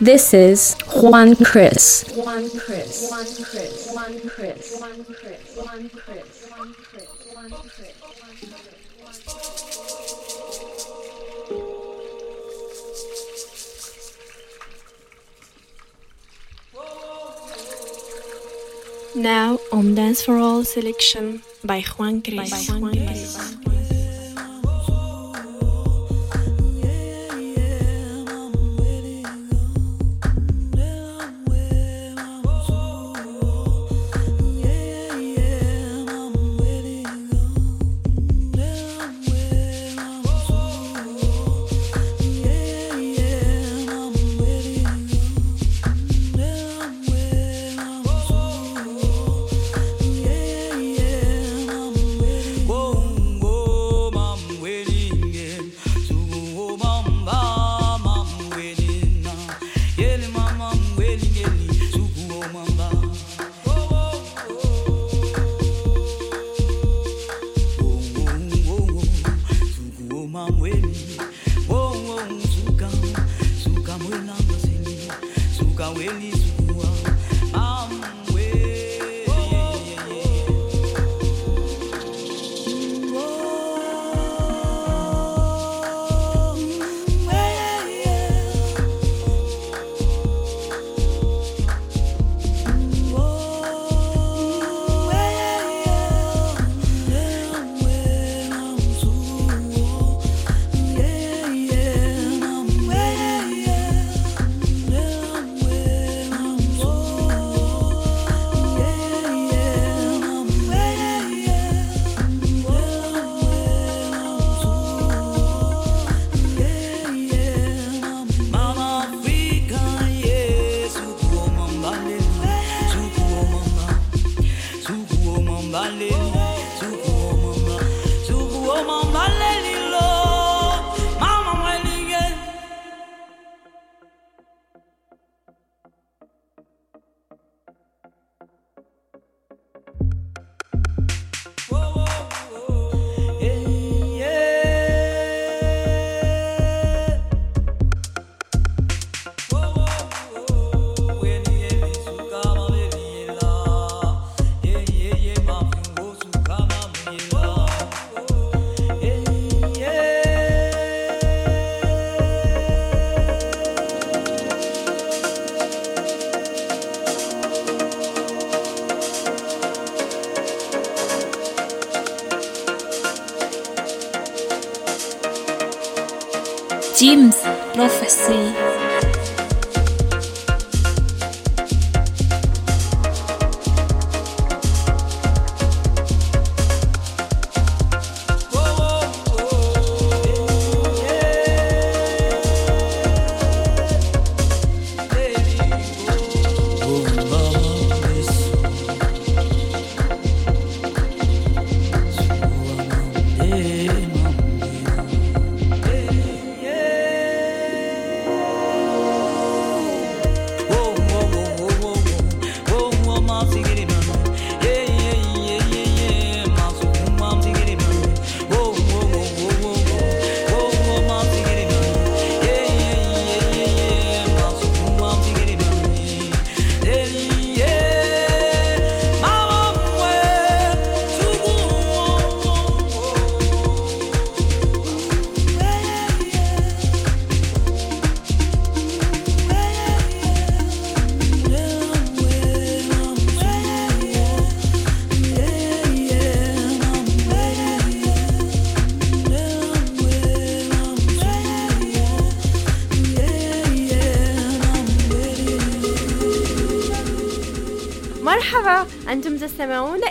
This is Juan Chris. Juan Chris. Juan Chris. Juan Chris. Juan Chris. Juan Chris. Juan Chris. Juan Chris. Now on Dance for All selection by Juan Cris.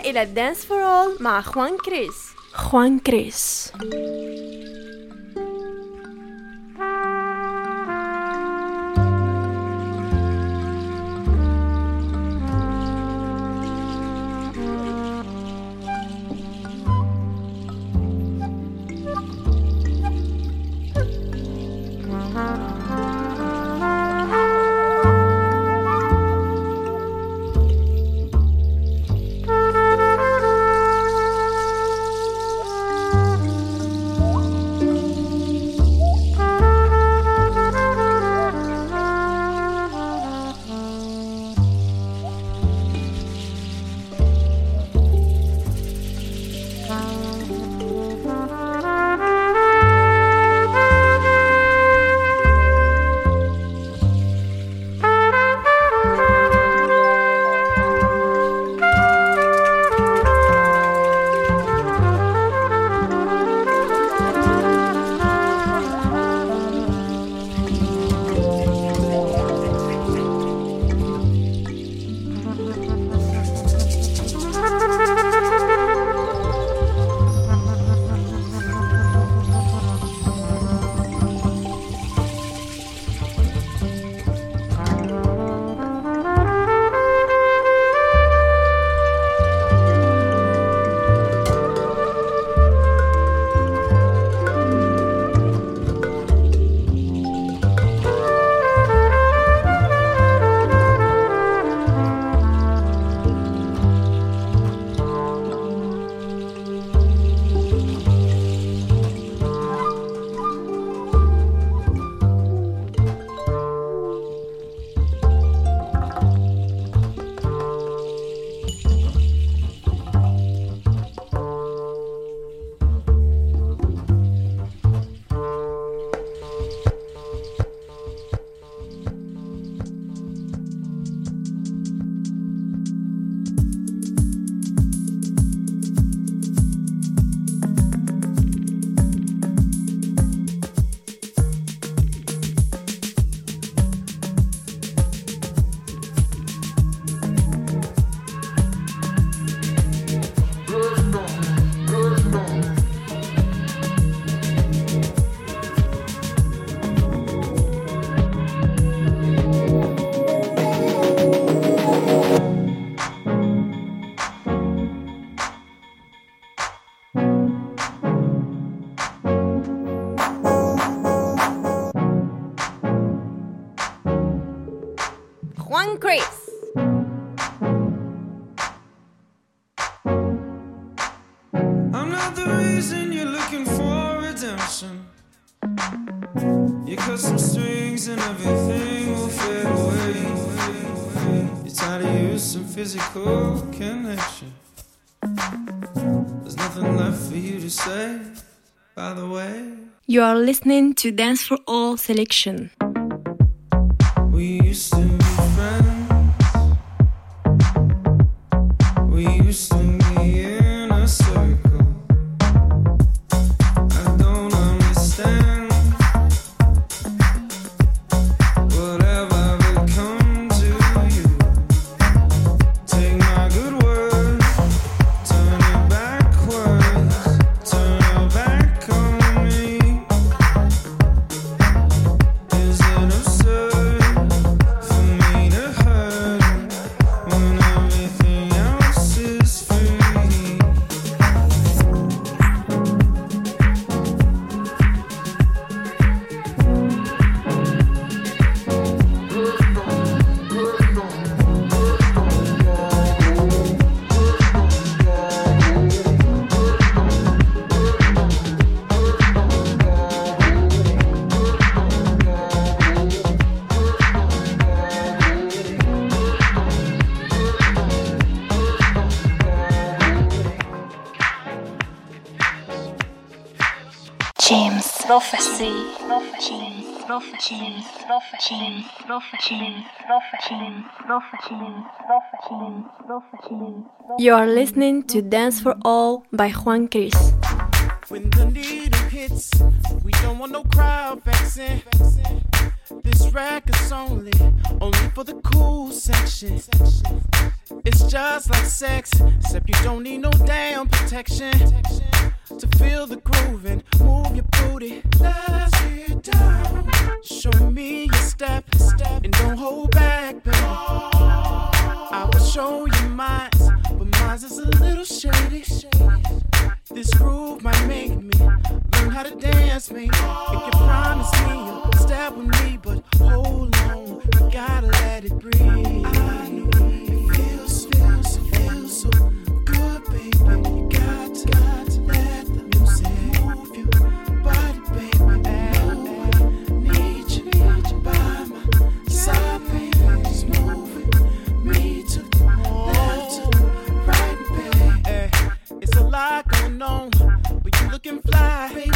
et la Dance for All, ma Juan Chris. Juan Chris. Juan Chris. I'm not the reason you're looking for redemption. You cut some strings and everything will fade away. You're tired of using physical connection. There's nothing left for you to say, by the way. You are listening to Dance for All selection. You are listening to Dance for All by Juan Cris. Hits, we don't want no crowd vexing. This record's only, only for the cool section. It's just like sex, except you don't need no damn protection. To feel the groove and move your booty. Let's get down. Show me your step, and don't hold back, baby. I will show you mine, mine's is a little shady. This groove might make me learn how to dance, maybe. If you promise me you'll step with me, but hold on, you gotta let it breathe. On, but you looking fly, baby.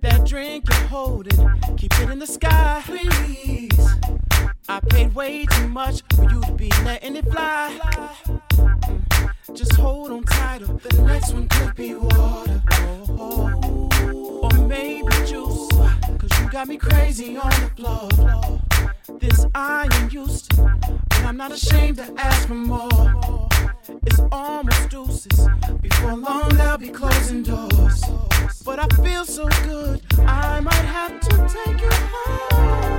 That drink you're holding, keep it in the sky, please. I paid way too much for you to be letting it fly. Mm, Just hold on tighter, the next one could be water. Oh, or maybe juice, cause you got me crazy on the floor. This I am used to, but I'm not ashamed to ask for more. It's almost deuces. Before long, they'll be closing doors. But I feel so good, I might have to take you home.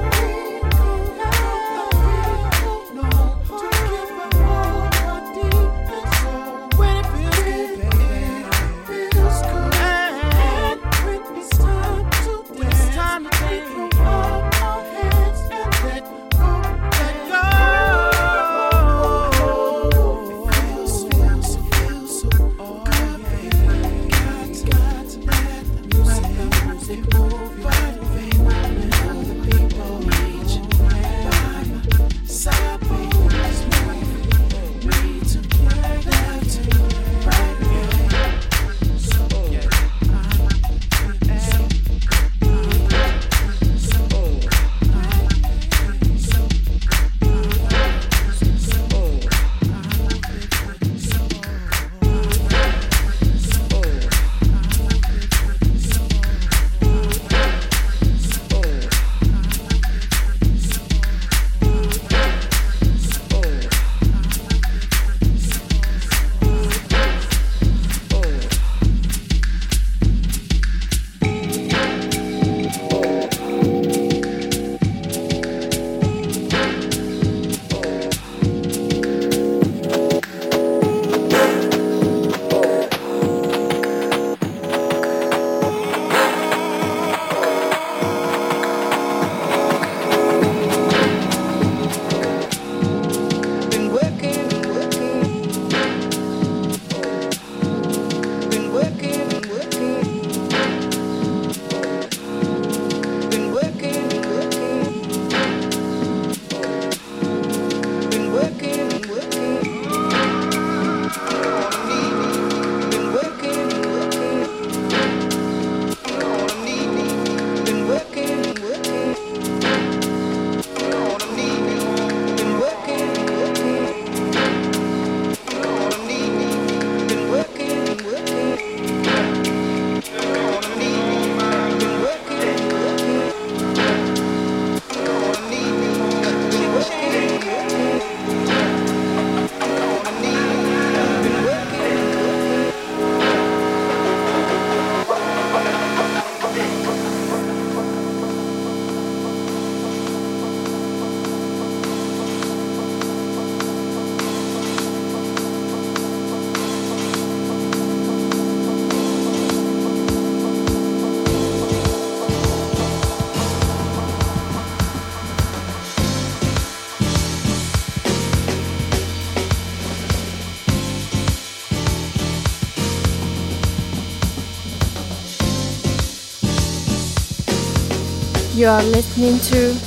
You are listening to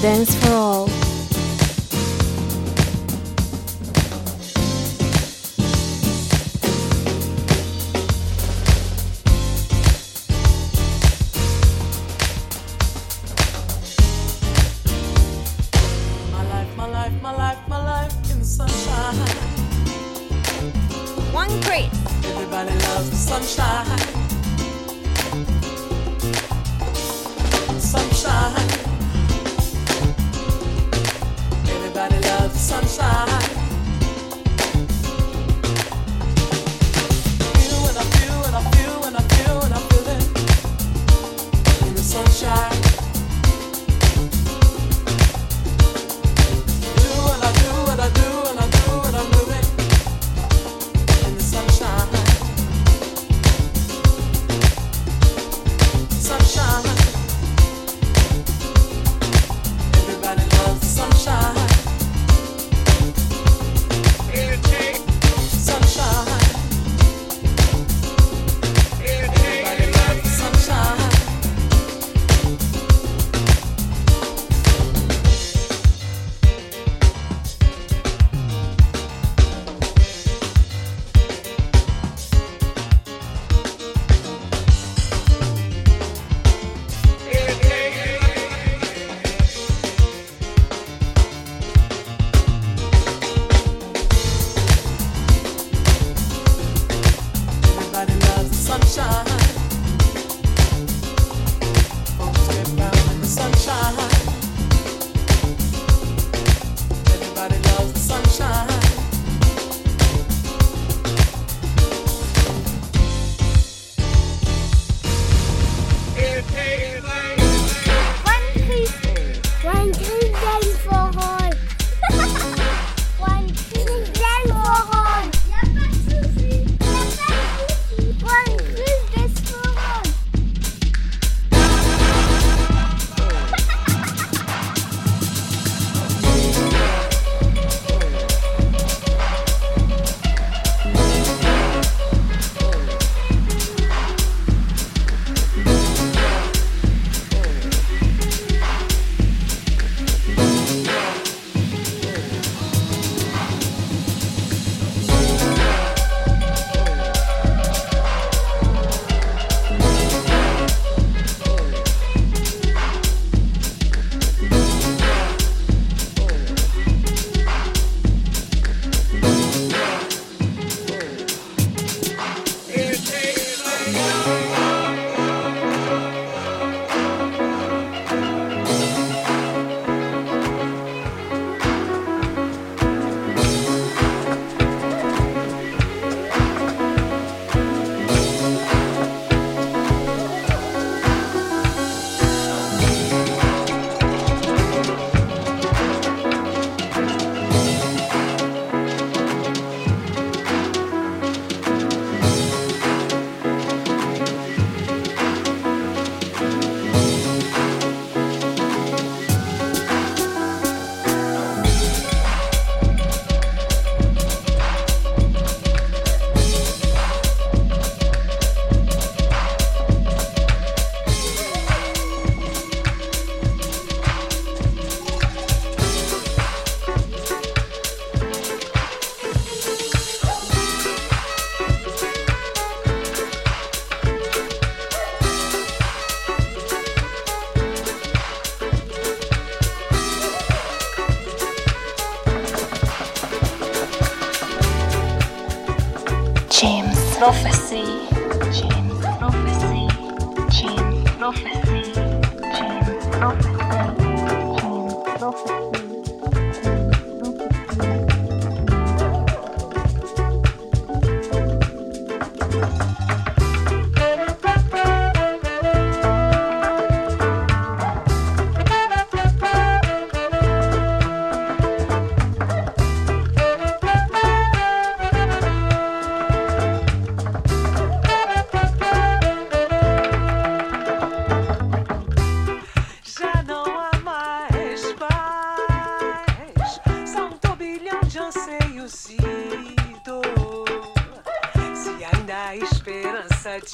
Dance for All.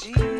Esperança,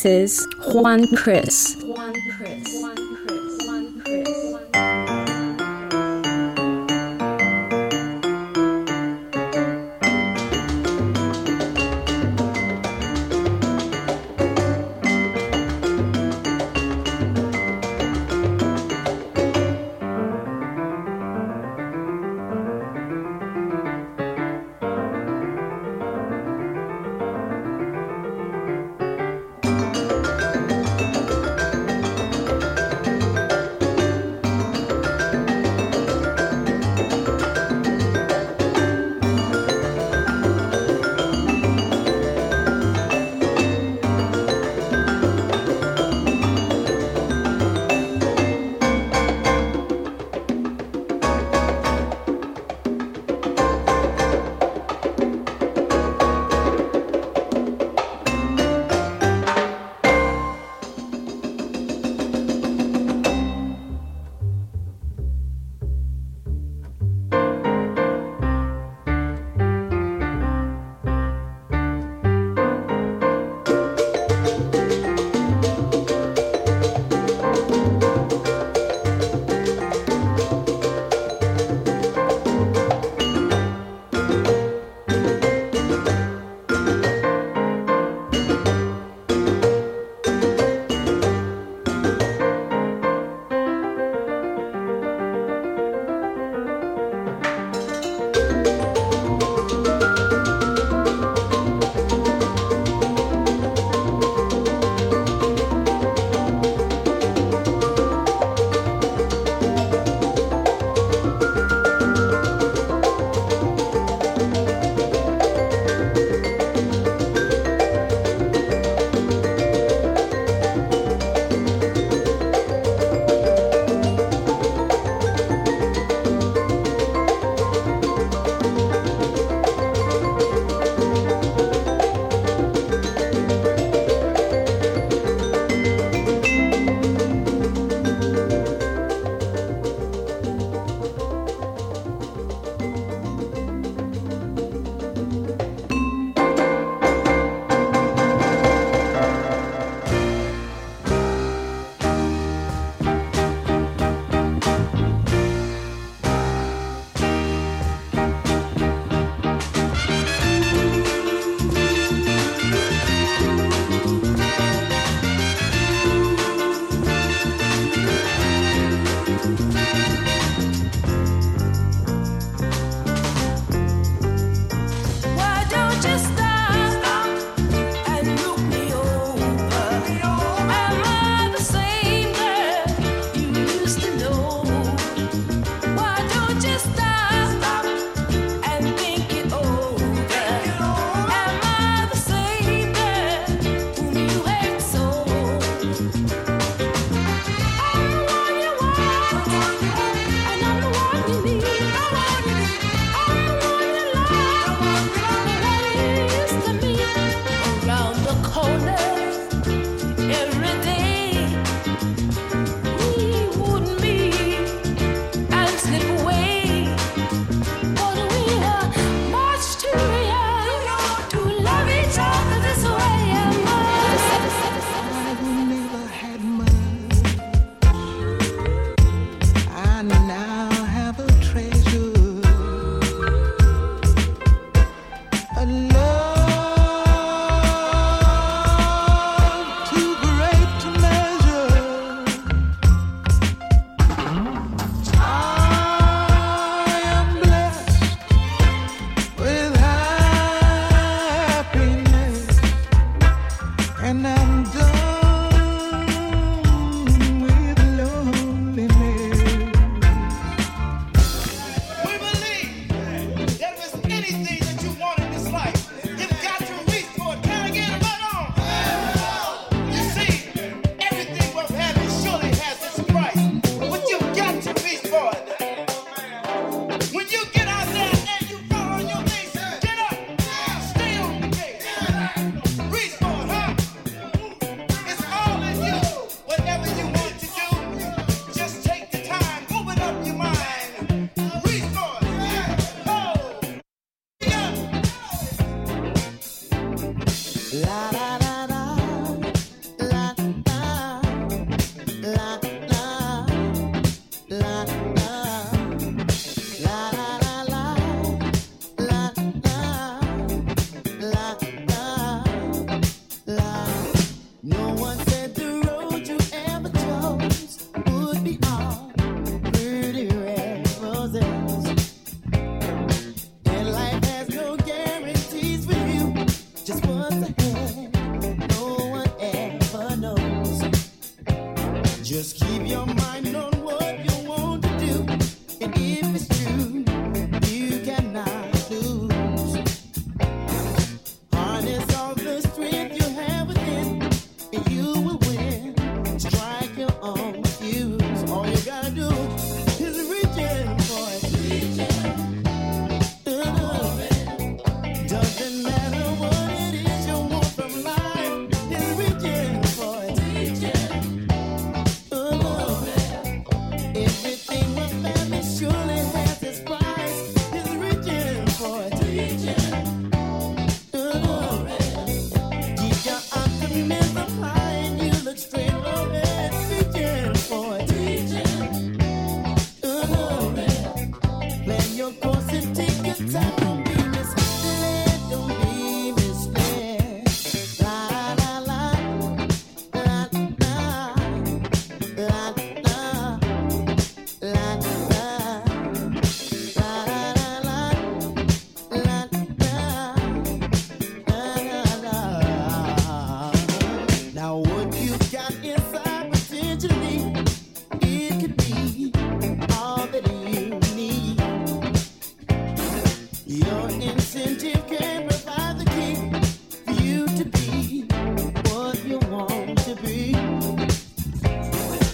This is Juan Chris.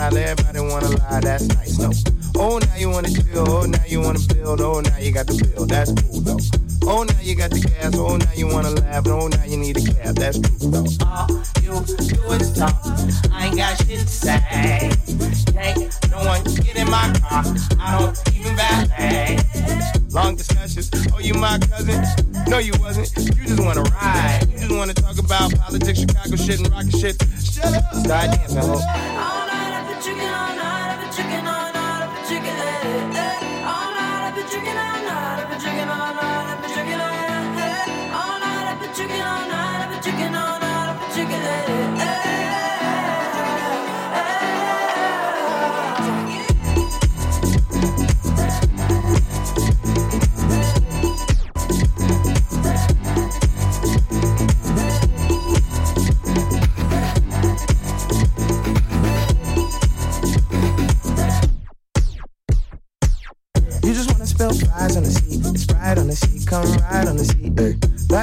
everybody wanna lie, that's nice, no. Oh, now you wanna chill, oh, now you wanna build, oh, now you got the bill, that's cool, though. Oh, now you got the gas, oh, now you wanna laugh, oh, now you need a cab, that's true, though. All you do is talk, I ain't got shit to say. Hey, no one get in my car, I don't even valet. Long discussions, oh, you my cousin? No, you wasn't, you just wanna ride. You just wanna talk about politics, Chicago shit, and rocket shit. Shut up, start dancing, ho drinking all night, I've been drinking all night.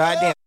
God damn.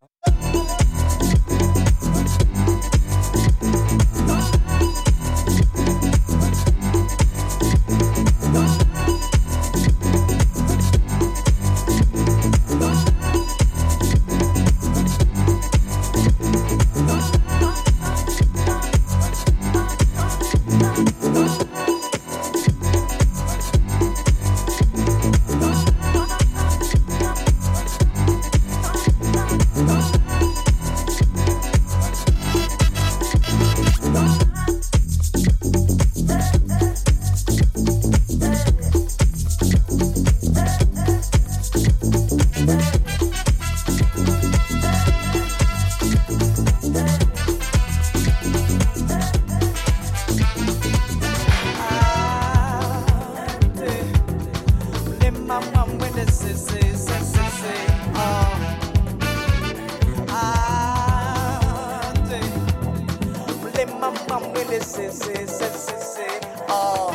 My mama, mele, se, se, se, se, se. Oh.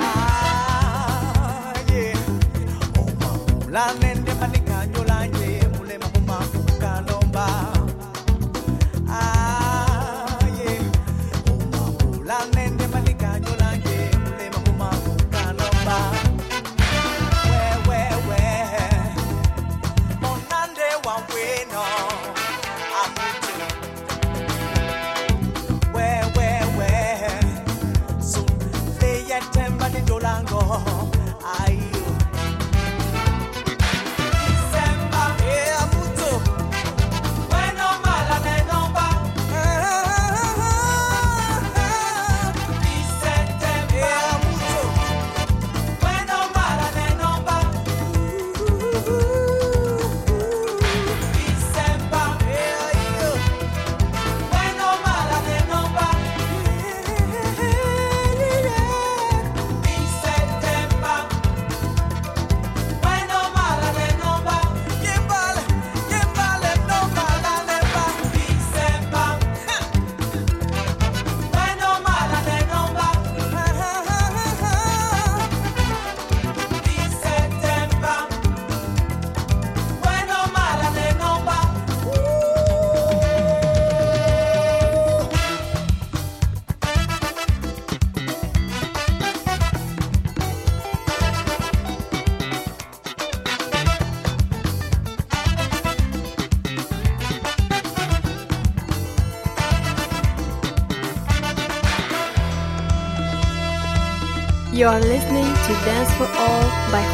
Ah, yeah. Oh, mama, You are listening to Dance for All by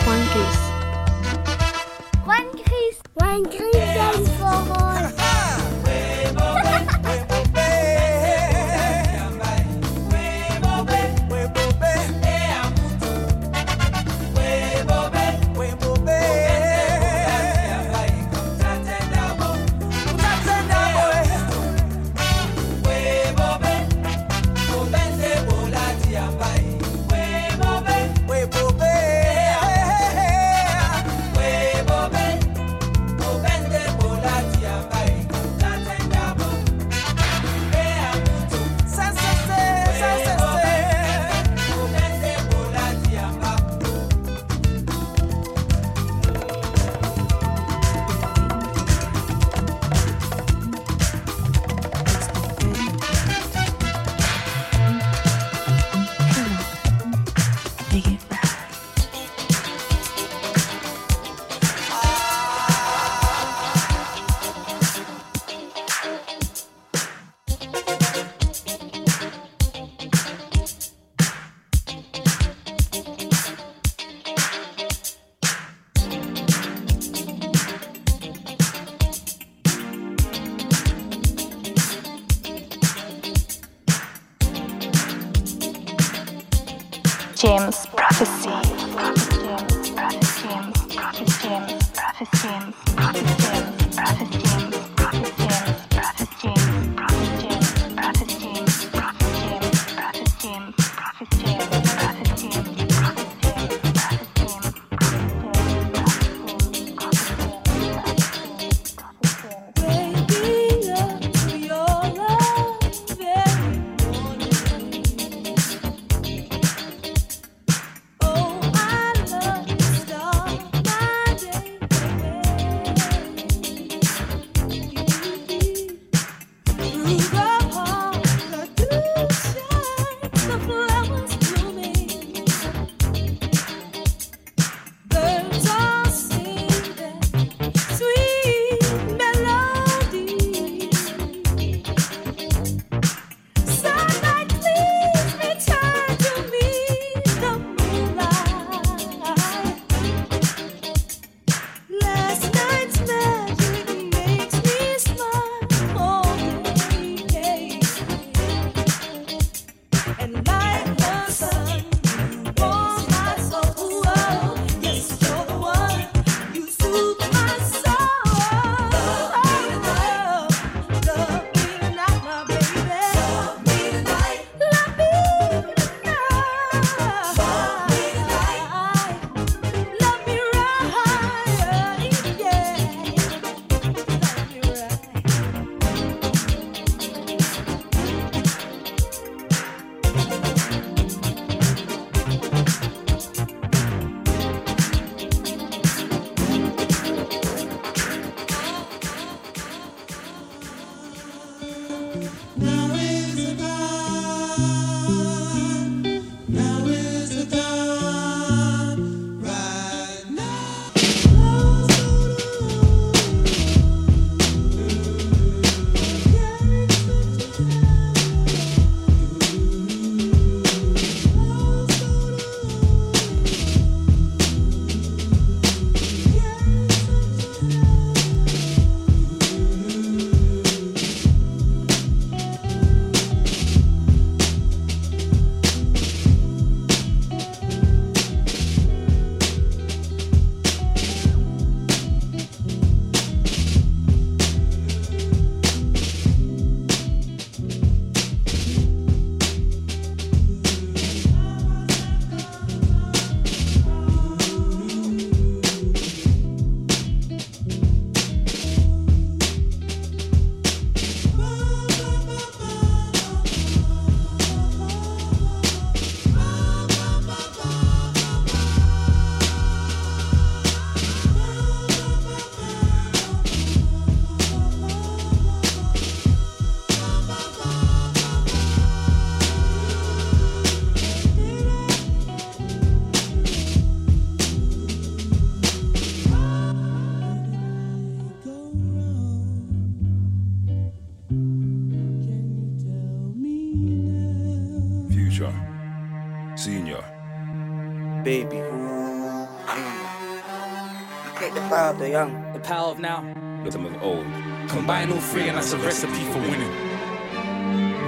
power of now. Rhythm of old. Combine all three and that's a recipe for winning.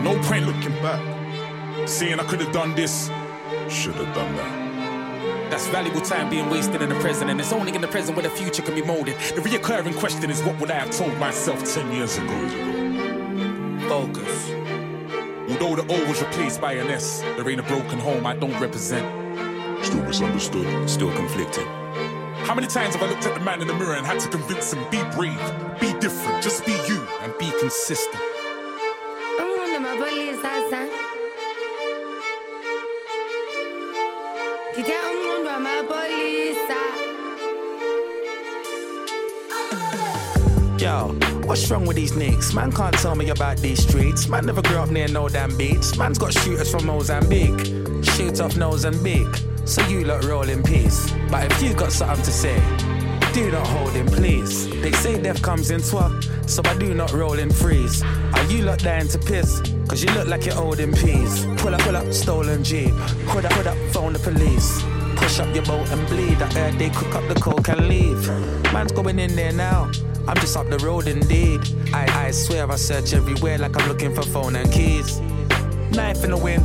No point looking back. Saying I could have done this, should have done that. That's valuable time being wasted in the present, and it's only in the present where the future can be molded. The reoccurring question is what would I have told myself 10 years ago? Focus. Although the O was replaced by an S, there ain't a broken home I don't represent. Still misunderstood. Still conflicted. How many times have I looked at the man in the mirror and had to convince him, be brave, be different, just be you, and be consistent? Yo, what's wrong with these niggas? Man can't tell me about these streets. Man never grew up near no damn beats. Man's got shooters from Mozambique. Shoot off Mozambique. So you lot roll in peace. But if you got something to say, do not hold in please. They say death comes in twa, so I do not roll in freeze. Are you lot dying to piss? Cause you look like you're old in peas. Pull up, pull up, stolen Jeep. Put up, put up, phone the police. Push up your boat and bleed. I heard they cook up the coke and leave. Man's going in there now. I'm just up the road indeed. I, I swear I search everywhere like I'm looking for phone and keys. Knife in the wind,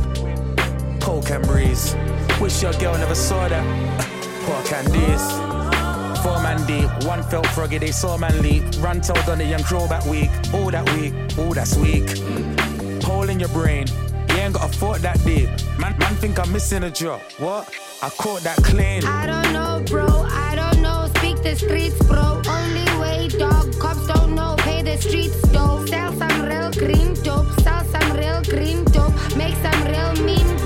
poke and breeze. Wish your girl never saw that. Poor candies. Four man deep, one felt froggy, they saw man leap. Run told on the young crow that week. All that week, all that's weak. Hole in your brain, you ain't got a thought that deep. Man, man think I'm missing a drop. What? I caught that clean. I don't know bro, I don't know Speak the streets bro Only way dog Cops don't know Pay the streets though Sell some real green dope Sell some real green dope Make some real mean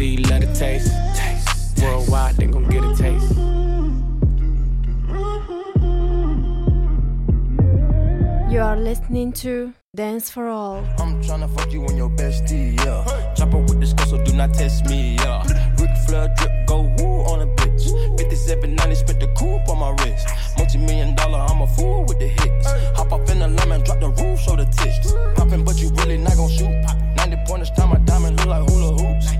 Taste. Do you love the taste? taste. Worldwide, they gon' get a taste. You are listening to Dance for All. I'm tryna fuck you and your bestie, yeah. Chopper with the skull, so do not test me, yeah. Ric Flair drip, go woo on a bitch. 5790, spent the coupe on my wrist. Multi million dollar, I'm a fool with the hits. Hop up in the lemon, drop the roof, show the tits. Poppin', but you really not gon' shoot. 90 pointers, time my diamond look like hula hoops.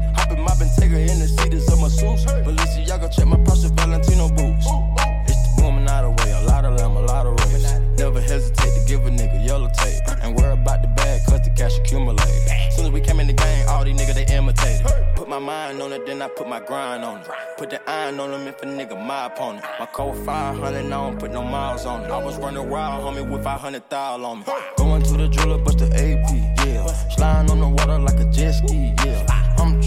Hoppin', moppin', take her in the seats of my suits. Balenciaga, check my Prada Valentino boots. It's the woman out of way, a lot of them, a lot of race. Never hesitate to give a nigga yellow tape. And worry about the bag, cause the cash accumulate. Soon as we came in the game, all these niggas they imitated. Put my mind on it, then I put my grind on it. Put the iron on them if a nigga my opponent. My code 500, I don't put no miles on it. I was running wild, homie, with 500 thou on me. Going to the jeweler, bust the AP, yeah. Sliding on the water like a jet ski, yeah.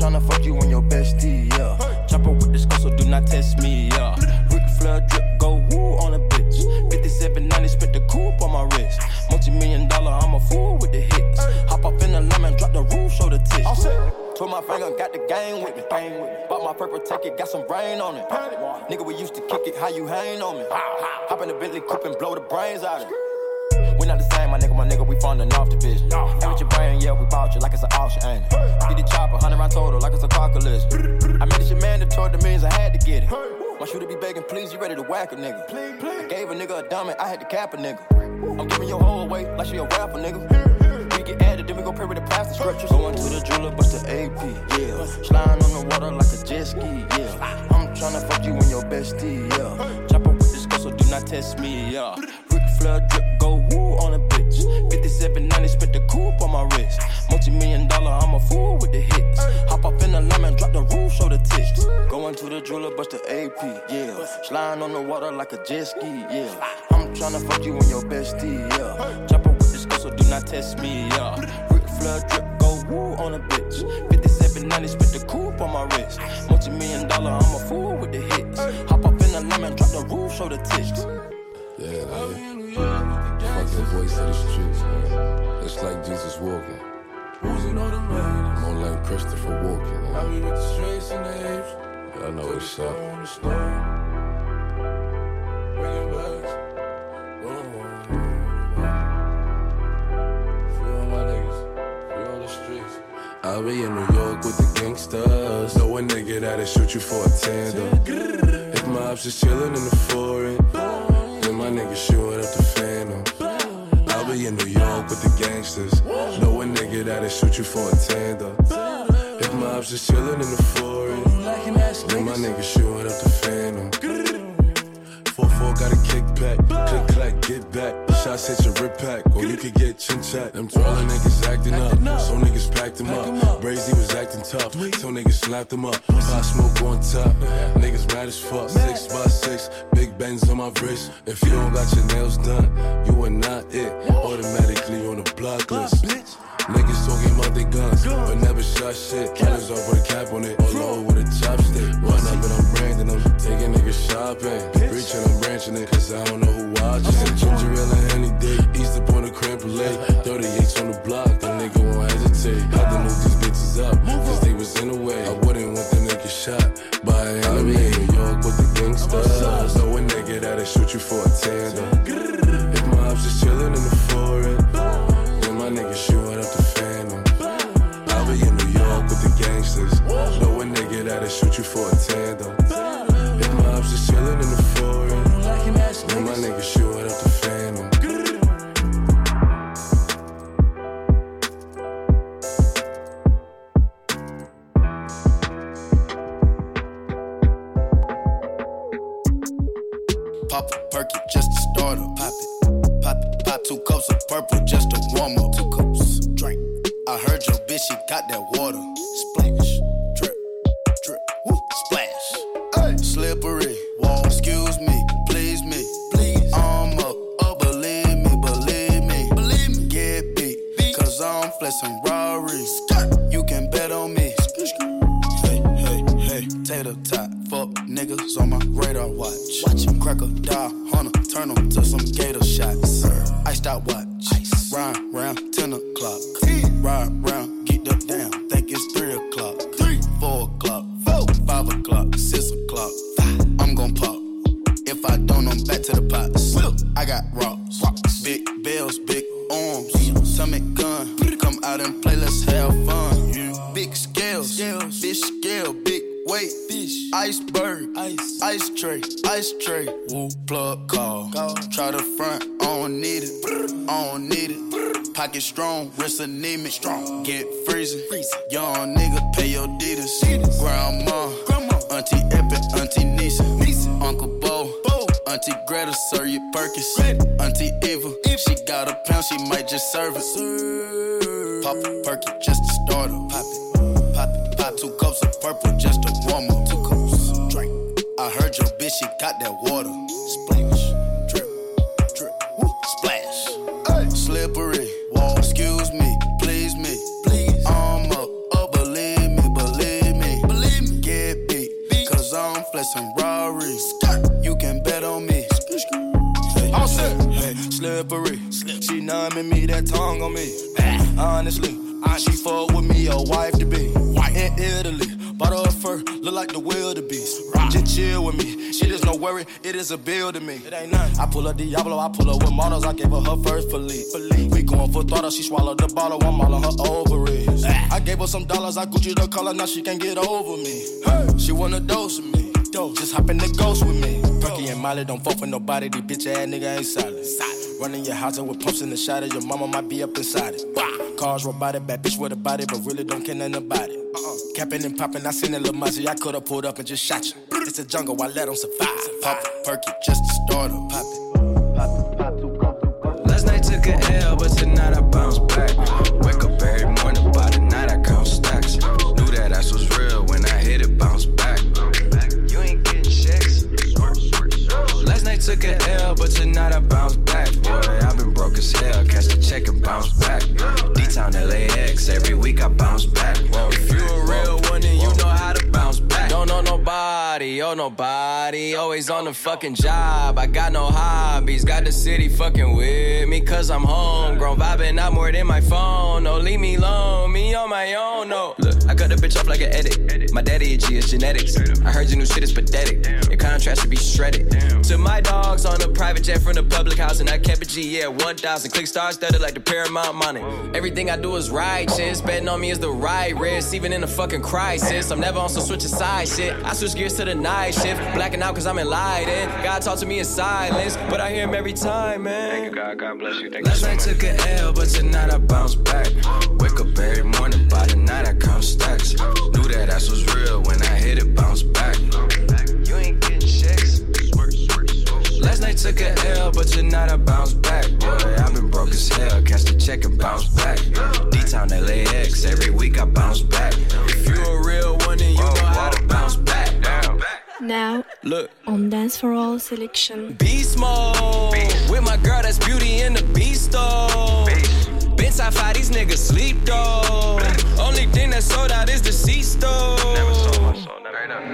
I'm tryna fuck you and your bestie, yeah. Chopper with the skull, so do not test me, yeah. Ric Flair drip, go woo on a bitch. 5790, spent the coupe on my wrist. Multi million dollar, I'm a fool with the hits. Hop off in the lemon, drop the roof, show the tits. Twirl my finger, got the gang with me. Bang with me. Bought my purple ticket, got some rain on it. Nigga, we used to kick it, how you hang on me? Hop in the Bentley coupe and blow the brains out of it. We not the same, my nigga, my nigga, we funding off division. And with your brain, yeah, we bought you like it's an auction, ain't it? Get the chopper, 100 round total, like it's a car collision. I made this shit mandatory, the means I had to get it. My shooter be begging, please, you ready to whack a nigga. Please, please. I gave a nigga a diamond, I had to cap a nigga. I'm giving your whole away like she a rapper, nigga. We get added, then we go pray with the plastic scriptures. Going to the jeweler, bust the AP, yeah. Sliding on the water like a jet ski, yeah. I'm tryna fuck you and your bestie, yeah. Chopper with this girl, so do not test me, yeah. Ric Flair drip, go 5790, spent the coupe on my wrist. Multi million dollar, I'm a fool with the hits. Hop up in the lemon, drop the roof, show the tits. Going to the jeweler, bust the AP, yeah. Sliding on the water like a jet ski, yeah. I'm tryna fuck you and your bestie, yeah. Chopper with this girl, so do not test me, yeah. Ric Flair drip, go woo on a bitch. 5790, spent the coupe on my wrist. Multi million dollar, I'm a fool with the hits. Hop up in the lemon, drop the roof, show the tits. Yeah, man. Fucking voice of the streets, man. It's like Jesus walking. More like Christopher walking. I mean, with the straights and the apes. I know what's up. I'll be in New York with the gangsters. Know a nigga that'll shoot you for a tender. If my ops is chillin' in the foreign, then my nigga shooting up the phantom. I'll be in New York with the gangsters. Know a nigga that'll shoot you for a tender. If my ops is chillin' in the foreign, then my nigga shooting up the phantom. 4-4 got a kickback, click clack, get back. Shots hit your rip pack, or you could get chin chat. Them twirling niggas acting up, so niggas packed them up. Brazy was acting tough, so niggas slapped them up. Pop smoke on top, niggas mad as fuck. Six by six, big bangs on my wrist. If you don't got your nails done, you are not it. Automatically on the block list. Niggas talking about their guns, but never shot shit. Killers off with a cap on it, all over with a chopstick. Run up and I'm branding them, taking niggas shopping. Preaching, I'm branching it, cause I don't know who watching. Ginger ale and any day, East up on the cramp lake. 38s on the block, the nigga won't hesitate. Had to move these bitches up, cause they was in the way. I wouldn't want them niggas shot by an enemy. New York with the gangsters. Know a nigga that'll shoot you for a tender. If my ops is chillin' in the my nigga shooting up the phantom. I'll be in New York with the gangsters. Know a nigga that'll shoot you for a tender. If my ops is chillin' in the foreign, then my nigga shooting up the phantom. Pop a perky just to start up. Pop it. Pop it. Pop two cups of purple just to warm up. Two cups. Drink. I heard your bitch she got that water. Splash, drip, drip, woo, splash. Hey. Slippery, wall, excuse me, please me, please. I'm up, oh, believe me, believe me, believe me. Get beat, cause I'm flexing Rari. You can bet on me. Hey, hey, hey, tater tot, fuck niggas on my radar watch. Watch him crack a die, hunter, turn 'em to some gator shots. Iced out watch, strong. Get is a bill to me. It ain't nothing. I pull a Diablo, I pull her with models. I gave her her first Philippe. We going for throttle, she swallowed the bottle. I'm all on her ovaries. Ah. I gave her some dollars, I Gucci the color, now she can't get over me. She wanna dose with me. Just hop in the ghost with me. Perky and Molly don't fuck with nobody. These bitch ass nigga ain't solid. Running your house with pumps in the shot Your mama might be up inside it. Cars robotic, bad bitch with a body, but really don't care nothing about it. Uh-uh. Capping and popping, I seen that little Mozzie. I could've pulled up and just shot you. It's a jungle, I let 'em survive. Pop a perky just to start her. Pop it. Last night took a L, nobody, oh nobody. Always on the fucking job. I got no hobbies. Got the city fucking with me, cause I'm homegrown. Vibing out more than my phone. No, leave me alone. Me on my own, no. Look, I cut the bitch off like an edit. My daddy, G, is genetics. I heard your new shit is pathetic. Your contract should be shredded. To my dogs on a private jet from the public house, and I kept a G, yeah, 1,000. Click stars studded like the Paramount money. Everything I do is righteous. Betting on me is the right risk, even in a fucking crisis. I'm never on some switch side shit. I switch gears to the night shift. Blacking out cause I'm enlightened. God talk to me in silence, but I hear him every time, man. Thank you, God. God bless you. Thank Last night took a L, but tonight I bounce back. Wake up every morning, by the night I count stacks. Knew that ass was real when I hit it, bounce back. You ain't getting checks. Last night took a L, but tonight I bounce back. Boy, I've been broke as hell. Catch the check and bounce back. D-Town LAX, every week I bounce back. If you Now, Look. on Dance for All selection. Beast mode. With my girl, that's beauty in the beast though. Been top five, these niggas sleep though. Only thing that sold out is the seats though.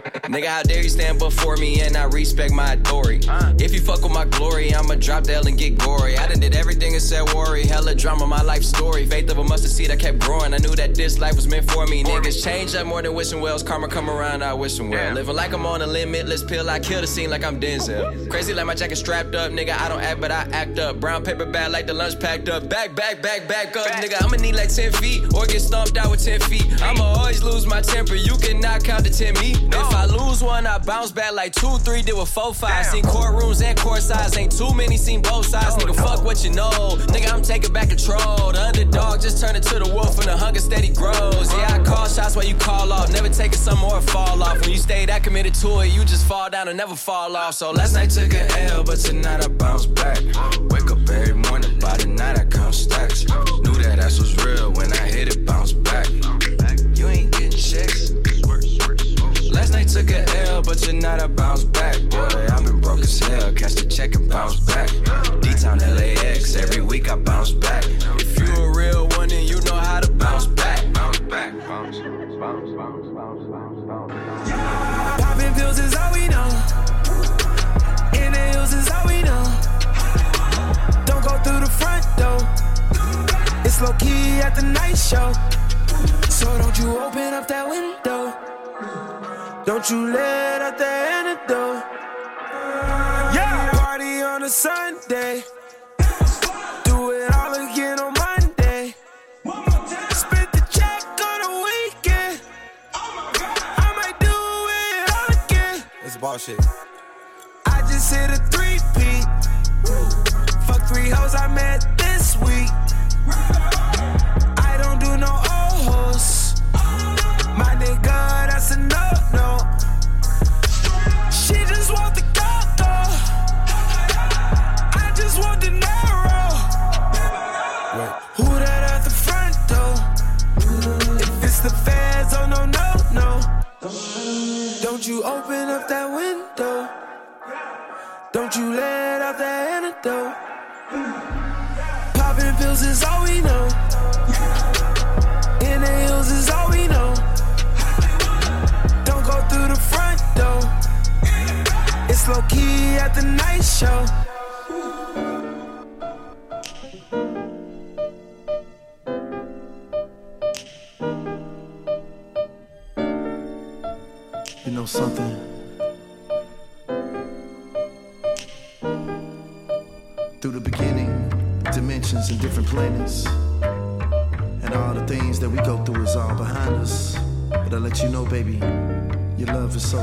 Nigga, how dare you stand before me and I respect my authority? If you fuck with my glory, I'ma drop the L and get gory. I done did everything and said worry. Hella drama, my life story. Faith of a mustard seed, I kept growing. I knew that this life was meant for me. Niggas change up more than wishing wells. Karma come around, I wish them well. Living like I'm on a limitless pill, I kill the scene like I'm Denzel. Crazy like my jacket strapped up, nigga. I don't act, but I act up. Brown paper bag like the lunch packed up. Back, back, back, back up, nigga. I'ma need like 10 feet or get stomped out with 10 feet. I'ma always lose my temper. You cannot count to 10 me. If I lose one, I bounce back like 2 3, did with 4 5. Seen courtrooms and court sides, ain't too many, seen both sides. Oh, Nigga, fuck what you know. Nigga, I'm taking back control. The underdog just turned into the wolf and the hunger steady grows. Yeah, I call shots while you call off. Never take it some more fall off. When you stay that committed to it, you just fall down and never fall off. So last night took a L, but tonight I bounce back. Wake up every morning, by the night I count stacks. Knew that ass was real when I hit it, bounce back took a L, but you're not a bounce back, boy. I've been broke as hell, cash the check and bounce back. D Town LAX, every week I bounce back. If you a real one, then you know how to bounce back. Bounce back, bounce, bounce, bounce, bounce, bounce, bounce. Yeah. Popping pills is all we know. Inhales is all we know. Don't go through the front door. It's low key at the night show. So don't you open up that window. Don't you let out the antidote. Yeah, party on a Sunday. Do it all again on Monday. Spent the check on a weekend. I might do it all again. It's bullshit. I just hit a three peat. Fuck three hoes I met this week. Pills is all we know. In the hills is all we know. Don't go through the front door. It's low key at the night show. And all the things that we go through is all behind us. But I let you know, baby, your love is so.